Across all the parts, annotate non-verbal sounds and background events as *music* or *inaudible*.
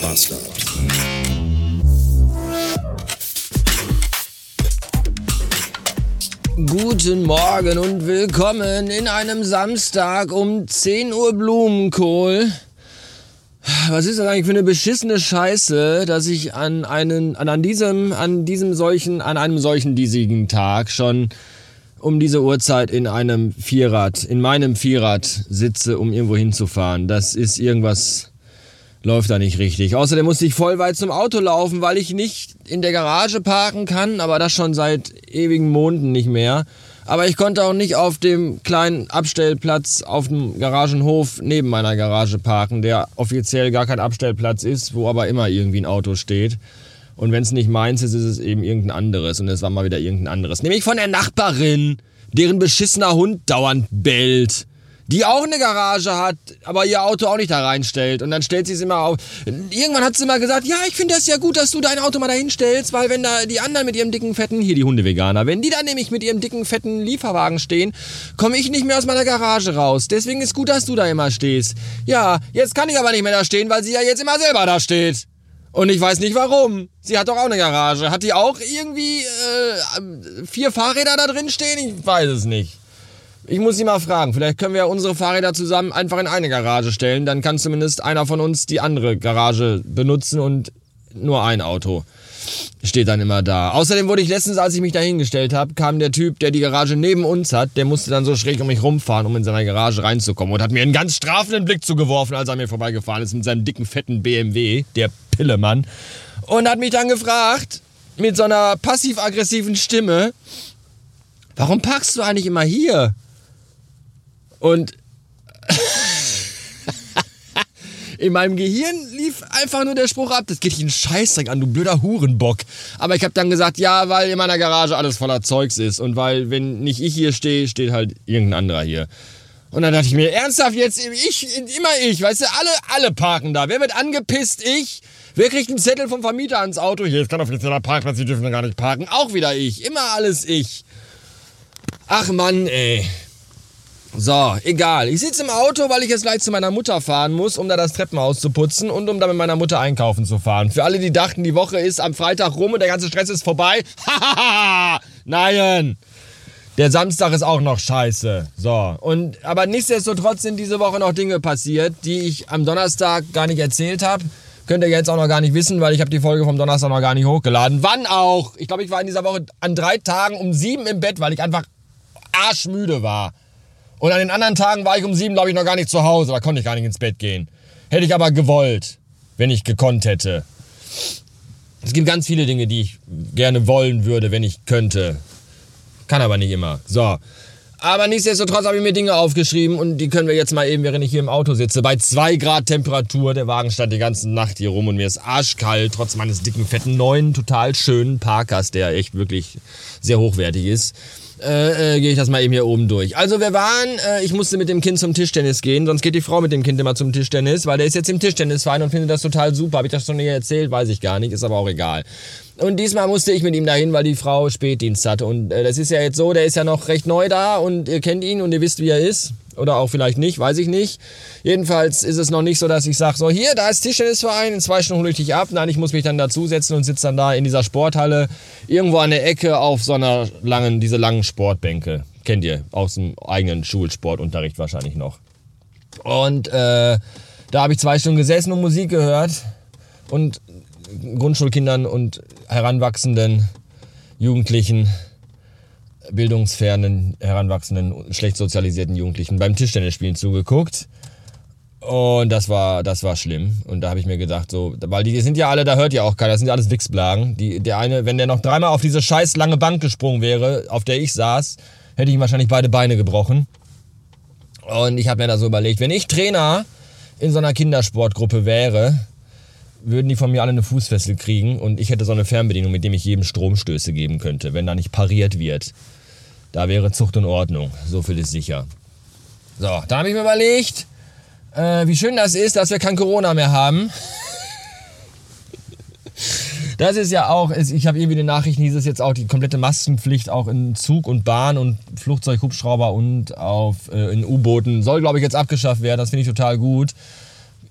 Bastard. Guten Morgen und willkommen in einem Samstag um 10 Uhr Blumenkohl. Was ist das eigentlich für eine beschissene Scheiße, dass ich an einen, an, an diesem, an diesem solchen, an einem solchen diesigen Tag schon um diese Uhrzeit in einem Vierrad, in meinem Vierrad sitze, um irgendwo hinzufahren. Das ist irgendwas, läuft da nicht richtig. Außerdem musste ich voll weit zum Auto laufen, weil ich nicht in der Garage parken kann, aber das schon seit ewigen Monaten nicht mehr. Aber ich konnte auch nicht auf dem kleinen Abstellplatz auf dem Garagenhof neben meiner Garage parken, der offiziell gar kein Abstellplatz ist, wo aber immer irgendwie ein Auto steht. Und wenn es nicht meins ist, ist es eben irgendein anderes. Und es war mal wieder irgendein anderes. Nämlich von der Nachbarin, deren beschissener Hund dauernd bellt. Die auch eine Garage hat, aber ihr Auto auch nicht da reinstellt. Und dann stellt sie es immer auf. Irgendwann hat sie immer gesagt, ja, ich finde das ja gut, dass du dein Auto mal dahin stellst, weil wenn da die anderen mit ihrem dicken, fetten, hier die Hundeveganer, wenn die da nämlich mit ihrem dicken, fetten Lieferwagen stehen, komme ich nicht mehr aus meiner Garage raus. Deswegen ist gut, dass du da immer stehst. Ja, jetzt kann ich aber nicht mehr da stehen, weil sie ja jetzt immer selber da steht. Und ich weiß nicht warum. Sie hat doch auch eine Garage. Hat die auch irgendwie äh, vier Fahrräder da drin stehen? Ich weiß es nicht. Ich muss sie mal fragen. Vielleicht können wir unsere Fahrräder zusammen einfach in eine Garage stellen. Dann kann zumindest einer von uns die andere Garage benutzen und nur ein Auto steht dann immer da. Außerdem wurde ich letztens, als ich mich da hingestellt habe, kam der Typ, der die Garage neben uns hat, der musste dann so schräg um mich rumfahren, um in seine Garage reinzukommen und hat mir einen ganz strafenden Blick zugeworfen, als er mir vorbeigefahren ist mit seinem dicken, fetten BMW, der Pillemann, und hat mich dann gefragt, mit so einer passiv-aggressiven Stimme, warum parkst du eigentlich immer hier? Und *laughs* in meinem Gehirn lief einfach nur der Spruch ab, das geht dich einen Scheißdreck an, du blöder Hurenbock. Aber ich habe dann gesagt, ja, weil in meiner Garage alles voller Zeugs ist und weil, wenn nicht ich hier stehe, steht halt irgendein anderer hier. Und dann dachte ich mir, ernsthaft jetzt, ich, immer ich, weißt du, alle, alle parken da. Wer wird angepisst? Ich. Wer kriegt einen Zettel vom Vermieter ans Auto? Hier ist kein offizieller Parkplatz, Sie dürfen da gar nicht parken. Auch wieder ich. Immer alles ich. Ach Mann, ey. So, egal. Ich sitze im Auto, weil ich jetzt gleich zu meiner Mutter fahren muss, um da das Treppenhaus zu putzen und um da mit meiner Mutter einkaufen zu fahren. Für alle, die dachten, die Woche ist am Freitag rum und der ganze Stress ist vorbei. Hahaha! *laughs* Nein! Der Samstag ist auch noch scheiße. So. Und, aber nichtsdestotrotz sind diese Woche noch Dinge passiert, die ich am Donnerstag gar nicht erzählt habe. Könnt ihr jetzt auch noch gar nicht wissen, weil ich habe die Folge vom Donnerstag noch gar nicht hochgeladen. Wann auch? Ich glaube, ich war in dieser Woche an drei Tagen um sieben im Bett, weil ich einfach arschmüde war. Und an den anderen Tagen war ich um sieben, glaube ich, noch gar nicht zu Hause. Da konnte ich gar nicht ins Bett gehen. Hätte ich aber gewollt, wenn ich gekonnt hätte. Es gibt ganz viele Dinge, die ich gerne wollen würde, wenn ich könnte. Kann aber nicht immer. So. Aber nichtsdestotrotz habe ich mir Dinge aufgeschrieben und die können wir jetzt mal eben, während ich hier im Auto sitze, bei 2 Grad Temperatur, der Wagen stand die ganze Nacht hier rum und mir ist arschkalt, trotz meines dicken, fetten, neuen, total schönen Parkers, der echt wirklich sehr hochwertig ist äh, äh, gehe ich das mal eben hier oben durch. Also wir waren, äh, ich musste mit dem Kind zum Tischtennis gehen, sonst geht die Frau mit dem Kind immer zum Tischtennis, weil der ist jetzt im Tischtennisverein und findet das total super. Habe ich das schon nie erzählt? Weiß ich gar nicht, ist aber auch egal. Und diesmal musste ich mit ihm dahin, weil die Frau Spätdienst hatte. Und äh, das ist ja jetzt so, der ist ja noch recht neu da und ihr kennt ihn und ihr wisst, wie er ist. Oder auch vielleicht nicht, weiß ich nicht. Jedenfalls ist es noch nicht so, dass ich sage, so hier, da ist Tischtennisverein, in zwei Stunden hole ich dich ab. Nein, ich muss mich dann dazusetzen und sitze dann da in dieser Sporthalle irgendwo an der Ecke auf so einer langen, diese langen Sportbänke. Kennt ihr aus dem eigenen Schulsportunterricht wahrscheinlich noch. Und äh, da habe ich zwei Stunden gesessen und Musik gehört und Grundschulkindern und heranwachsenden Jugendlichen bildungsfernen, heranwachsenden, schlecht sozialisierten Jugendlichen beim Tischtennisspielen zugeguckt. Und das war, das war schlimm. Und da habe ich mir gedacht, so, weil die sind ja alle, da hört ja auch keiner, das sind ja alles Wichsblagen. Die, der eine, wenn der noch dreimal auf diese scheiß lange Bank gesprungen wäre, auf der ich saß, hätte ich ihm wahrscheinlich beide Beine gebrochen. Und ich habe mir da so überlegt, wenn ich Trainer in so einer Kindersportgruppe wäre, würden die von mir alle eine Fußfessel kriegen und ich hätte so eine Fernbedienung, mit dem ich jedem Stromstöße geben könnte, wenn da nicht pariert wird. Da wäre Zucht und Ordnung, so viel ist sicher. So, da habe ich mir überlegt, äh, wie schön das ist, dass wir kein Corona mehr haben. *laughs* Das ist ja auch, ich habe irgendwie die Nachrichten, hieß es jetzt auch die komplette Maskenpflicht auch in Zug und Bahn und Flugzeug, Hubschrauber und auf, äh, in U-Booten soll, glaube ich, jetzt abgeschafft werden. Das finde ich total gut.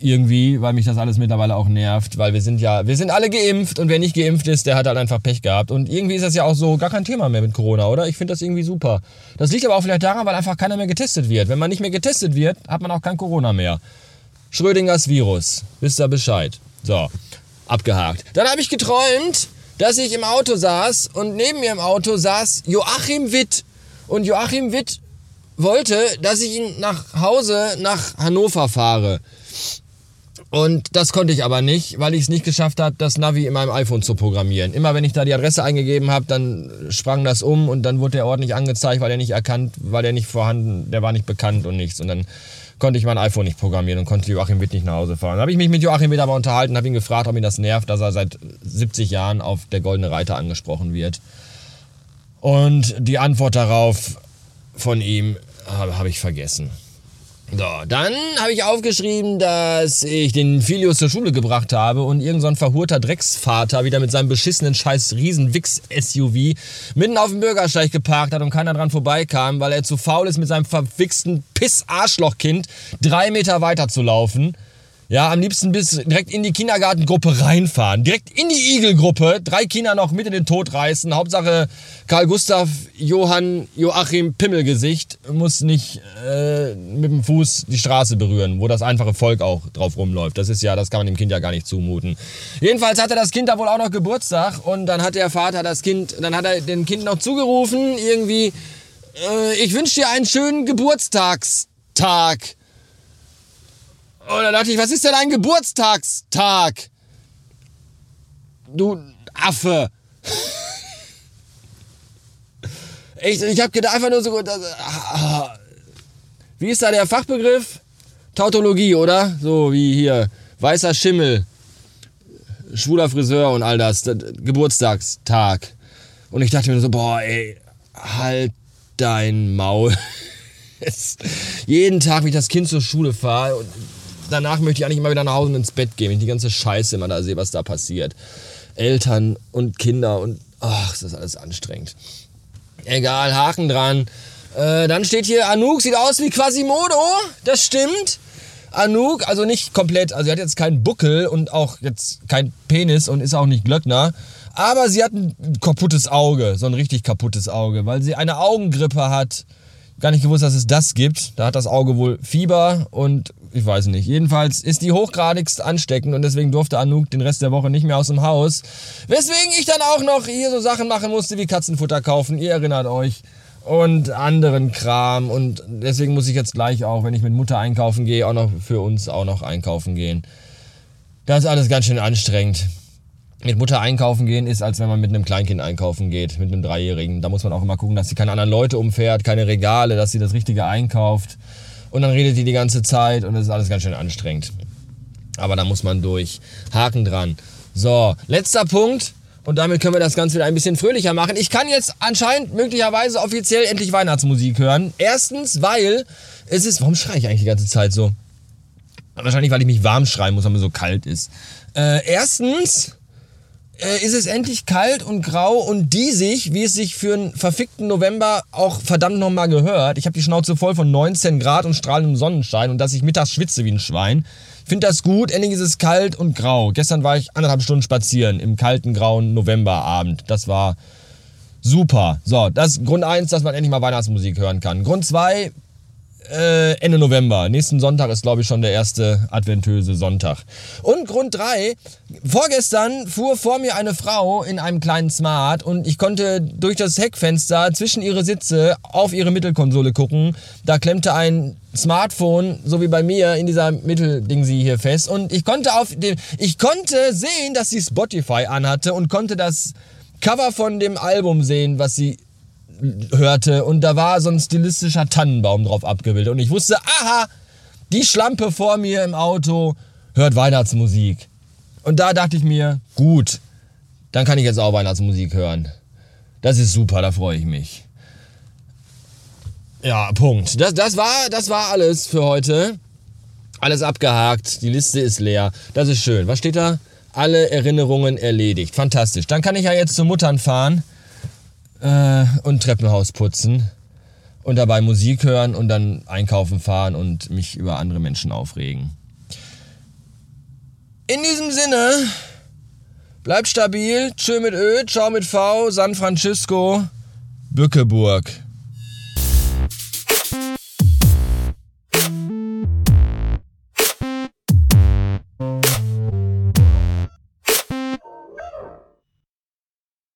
Irgendwie, weil mich das alles mittlerweile auch nervt, weil wir sind ja, wir sind alle geimpft und wer nicht geimpft ist, der hat halt einfach Pech gehabt. Und irgendwie ist das ja auch so gar kein Thema mehr mit Corona, oder? Ich finde das irgendwie super. Das liegt aber auch vielleicht daran, weil einfach keiner mehr getestet wird. Wenn man nicht mehr getestet wird, hat man auch kein Corona mehr. Schrödingers Virus. Wisst ihr Bescheid. So, abgehakt. Dann habe ich geträumt, dass ich im Auto saß und neben mir im Auto saß Joachim Witt. Und Joachim Witt wollte, dass ich ihn nach Hause nach Hannover fahre. Und das konnte ich aber nicht, weil ich es nicht geschafft habe, das Navi in meinem iPhone zu programmieren. Immer wenn ich da die Adresse eingegeben habe, dann sprang das um und dann wurde der Ort nicht angezeigt, weil er nicht erkannt, weil er nicht vorhanden, der war nicht bekannt und nichts. Und dann konnte ich mein iPhone nicht programmieren und konnte Joachim Witt nicht nach Hause fahren. Dann habe ich mich mit Joachim Witt aber unterhalten, habe ihn gefragt, ob ihn das nervt, dass er seit 70 Jahren auf der Goldene Reiter angesprochen wird. Und die Antwort darauf von ihm habe hab ich vergessen. So, dann habe ich aufgeschrieben, dass ich den Filius zur Schule gebracht habe und irgendein so verhurter Drecksvater wieder mit seinem beschissenen scheiß Riesen-Wix-SUV mitten auf dem Bürgersteig geparkt hat und keiner dran vorbeikam, weil er zu faul ist, mit seinem verwichsten Piss-Arschloch-Kind drei Meter weiter zu laufen. Ja, am liebsten bis direkt in die Kindergartengruppe reinfahren. Direkt in die Igelgruppe. Drei Kinder noch mit in den Tod reißen. Hauptsache Karl Gustav, Johann, Joachim Pimmelgesicht muss nicht äh, mit dem Fuß die Straße berühren, wo das einfache Volk auch drauf rumläuft. Das ist ja, das kann man dem Kind ja gar nicht zumuten. Jedenfalls hatte das Kind da wohl auch noch Geburtstag und dann hat der Vater das Kind, dann hat er dem Kind noch zugerufen, irgendwie, äh, ich wünsche dir einen schönen Geburtstagstag. Und dann dachte ich, was ist denn ein Geburtstagstag? Du Affe. *laughs* ich ich habe gedacht, einfach nur so. Wie ist da der Fachbegriff? Tautologie, oder? So wie hier. Weißer Schimmel. Schwuler Friseur und all das. Geburtstagstag. Und ich dachte mir so, boah, ey, halt dein Maul. *laughs* jeden Tag, wenn ich das Kind zur Schule fahre, danach möchte ich eigentlich immer wieder nach Hause und ins Bett gehen, wenn ich die ganze Scheiße immer da sehe, was da passiert. Eltern und Kinder und ach, ist das alles anstrengend. Egal, Haken dran. Äh, dann steht hier, Anouk sieht aus wie Quasimodo. Das stimmt. Anouk, also nicht komplett, also sie hat jetzt keinen Buckel und auch jetzt kein Penis und ist auch nicht Glöckner. Aber sie hat ein kaputtes Auge, so ein richtig kaputtes Auge, weil sie eine Augengrippe hat. Gar nicht gewusst, dass es das gibt. Da hat das Auge wohl Fieber und ich weiß nicht. Jedenfalls ist die hochgradigst ansteckend und deswegen durfte Anouk den Rest der Woche nicht mehr aus dem Haus. Weswegen ich dann auch noch hier so Sachen machen musste wie Katzenfutter kaufen. Ihr erinnert euch. Und anderen Kram. Und deswegen muss ich jetzt gleich auch, wenn ich mit Mutter einkaufen gehe, auch noch für uns auch noch einkaufen gehen. Das ist alles ganz schön anstrengend. Mit Mutter einkaufen gehen ist, als wenn man mit einem Kleinkind einkaufen geht, mit einem Dreijährigen. Da muss man auch immer gucken, dass sie keine anderen Leute umfährt, keine Regale, dass sie das Richtige einkauft und dann redet die die ganze Zeit und das ist alles ganz schön anstrengend. Aber da muss man durch. Haken dran. So, letzter Punkt. Und damit können wir das Ganze wieder ein bisschen fröhlicher machen. Ich kann jetzt anscheinend möglicherweise offiziell endlich Weihnachtsmusik hören. Erstens, weil es ist. Warum schreie ich eigentlich die ganze Zeit so? Wahrscheinlich, weil ich mich warm schreien muss, weil mir so kalt ist. Äh, erstens, äh, ist es endlich kalt und grau und diesig, wie es sich für einen verfickten November auch verdammt nochmal gehört. Ich habe die Schnauze voll von 19 Grad und strahlendem Sonnenschein und dass ich mittags schwitze wie ein Schwein. Finde das gut, endlich ist es kalt und grau. Gestern war ich anderthalb Stunden spazieren im kalten, grauen Novemberabend. Das war super. So, das ist Grund 1, dass man endlich mal Weihnachtsmusik hören kann. Grund 2, äh, Ende November. Nächsten Sonntag ist, glaube ich, schon der erste adventöse Sonntag. Und Grund 3, vorgestern fuhr vor mir eine Frau in einem kleinen Smart und ich konnte durch das Heckfenster zwischen ihre Sitze auf ihre Mittelkonsole gucken. Da klemmte ein Smartphone, so wie bei mir, in dieser Mittelding sie hier fest. Und ich konnte auf dem, ich konnte sehen, dass sie Spotify anhatte und konnte das Cover von dem Album sehen, was sie hörte und da war so ein stilistischer Tannenbaum drauf abgebildet und ich wusste, aha, die Schlampe vor mir im Auto hört Weihnachtsmusik. Und da dachte ich mir, gut, dann kann ich jetzt auch Weihnachtsmusik hören. Das ist super, da freue ich mich. Ja, Punkt. Das, das, war, das war alles für heute. Alles abgehakt. Die Liste ist leer. Das ist schön. Was steht da? Alle Erinnerungen erledigt. Fantastisch. Dann kann ich ja jetzt zu Muttern fahren äh, und Treppenhaus putzen und dabei Musik hören und dann einkaufen fahren und mich über andere Menschen aufregen. In diesem Sinne, bleibt stabil. Tschö mit Ö, ciao mit V, San Francisco, Bückeburg.